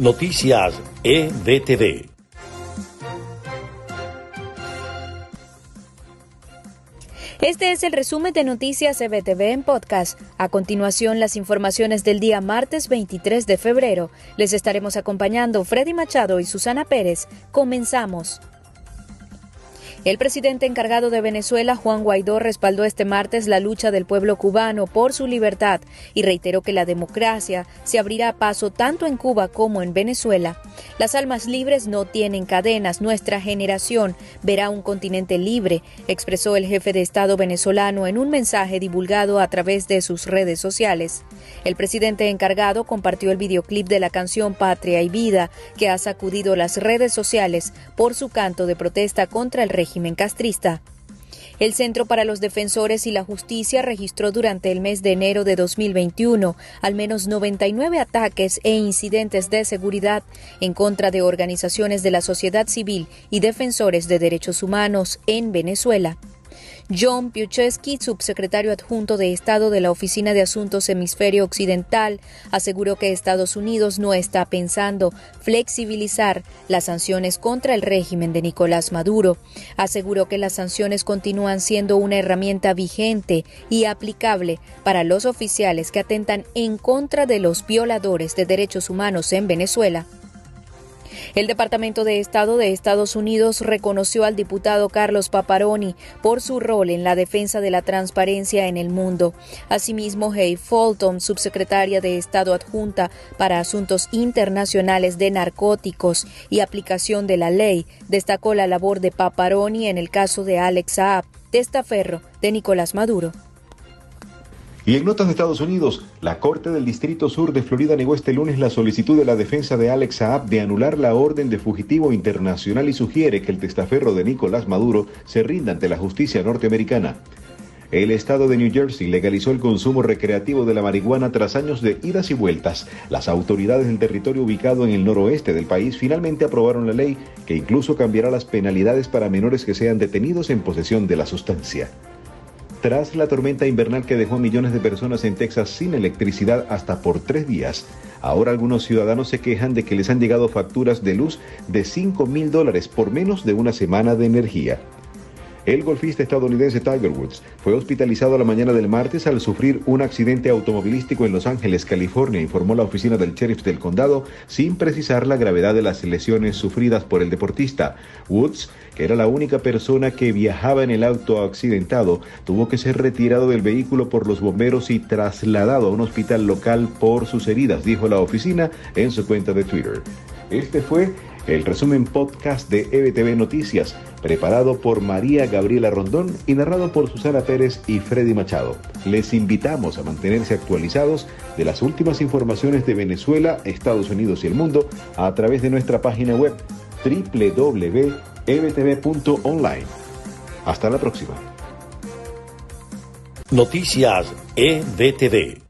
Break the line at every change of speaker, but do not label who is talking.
Noticias EBTV.
Este es el resumen de Noticias EBTV en podcast. A continuación, las informaciones del día martes 23 de febrero. Les estaremos acompañando Freddy Machado y Susana Pérez. Comenzamos. El presidente encargado de Venezuela, Juan Guaidó, respaldó este martes la lucha del pueblo cubano por su libertad y reiteró que la democracia se abrirá paso tanto en Cuba como en Venezuela. Las almas libres no tienen cadenas. Nuestra generación verá un continente libre, expresó el jefe de Estado venezolano en un mensaje divulgado a través de sus redes sociales. El presidente encargado compartió el videoclip de la canción Patria y Vida, que ha sacudido las redes sociales por su canto de protesta contra el El Centro para los Defensores y la Justicia registró durante el mes de enero de 2021 al menos 99 ataques e incidentes de seguridad en contra de organizaciones de la sociedad civil y defensores de derechos humanos en Venezuela. John Piucheski, subsecretario adjunto de Estado de la Oficina de Asuntos Hemisferio Occidental, aseguró que Estados Unidos no está pensando flexibilizar las sanciones contra el régimen de Nicolás Maduro. Aseguró que las sanciones continúan siendo una herramienta vigente y aplicable para los oficiales que atentan en contra de los violadores de derechos humanos en Venezuela. El Departamento de Estado de Estados Unidos reconoció al diputado Carlos Paparoni por su rol en la defensa de la transparencia en el mundo. Asimismo, Hay Fulton, subsecretaria de Estado adjunta para Asuntos Internacionales de Narcóticos y Aplicación de la Ley, destacó la labor de Paparoni en el caso de Alex Saab, testaferro de Nicolás Maduro.
Y en notas de Estados Unidos, la Corte del Distrito Sur de Florida negó este lunes la solicitud de la defensa de Alex Saab de anular la orden de fugitivo internacional y sugiere que el testaferro de Nicolás Maduro se rinda ante la justicia norteamericana. El estado de New Jersey legalizó el consumo recreativo de la marihuana tras años de idas y vueltas. Las autoridades del territorio ubicado en el noroeste del país finalmente aprobaron la ley que incluso cambiará las penalidades para menores que sean detenidos en posesión de la sustancia. Tras la tormenta invernal que dejó a millones de personas en Texas sin electricidad hasta por tres días, ahora algunos ciudadanos se quejan de que les han llegado facturas de luz de 5 mil dólares por menos de una semana de energía. El golfista estadounidense Tiger Woods fue hospitalizado la mañana del martes al sufrir un accidente automovilístico en Los Ángeles, California, informó la oficina del sheriff del condado, sin precisar la gravedad de las lesiones sufridas por el deportista. Woods, que era la única persona que viajaba en el auto accidentado, tuvo que ser retirado del vehículo por los bomberos y trasladado a un hospital local por sus heridas, dijo la oficina en su cuenta de Twitter. Este fue el resumen podcast de EBTV Noticias, preparado por María Gabriela Rondón y narrado por Susana Pérez y Freddy Machado. Les invitamos a mantenerse actualizados de las últimas informaciones de Venezuela, Estados Unidos y el mundo a través de nuestra página web www.ebtv.online. Hasta la próxima.
Noticias EBTV.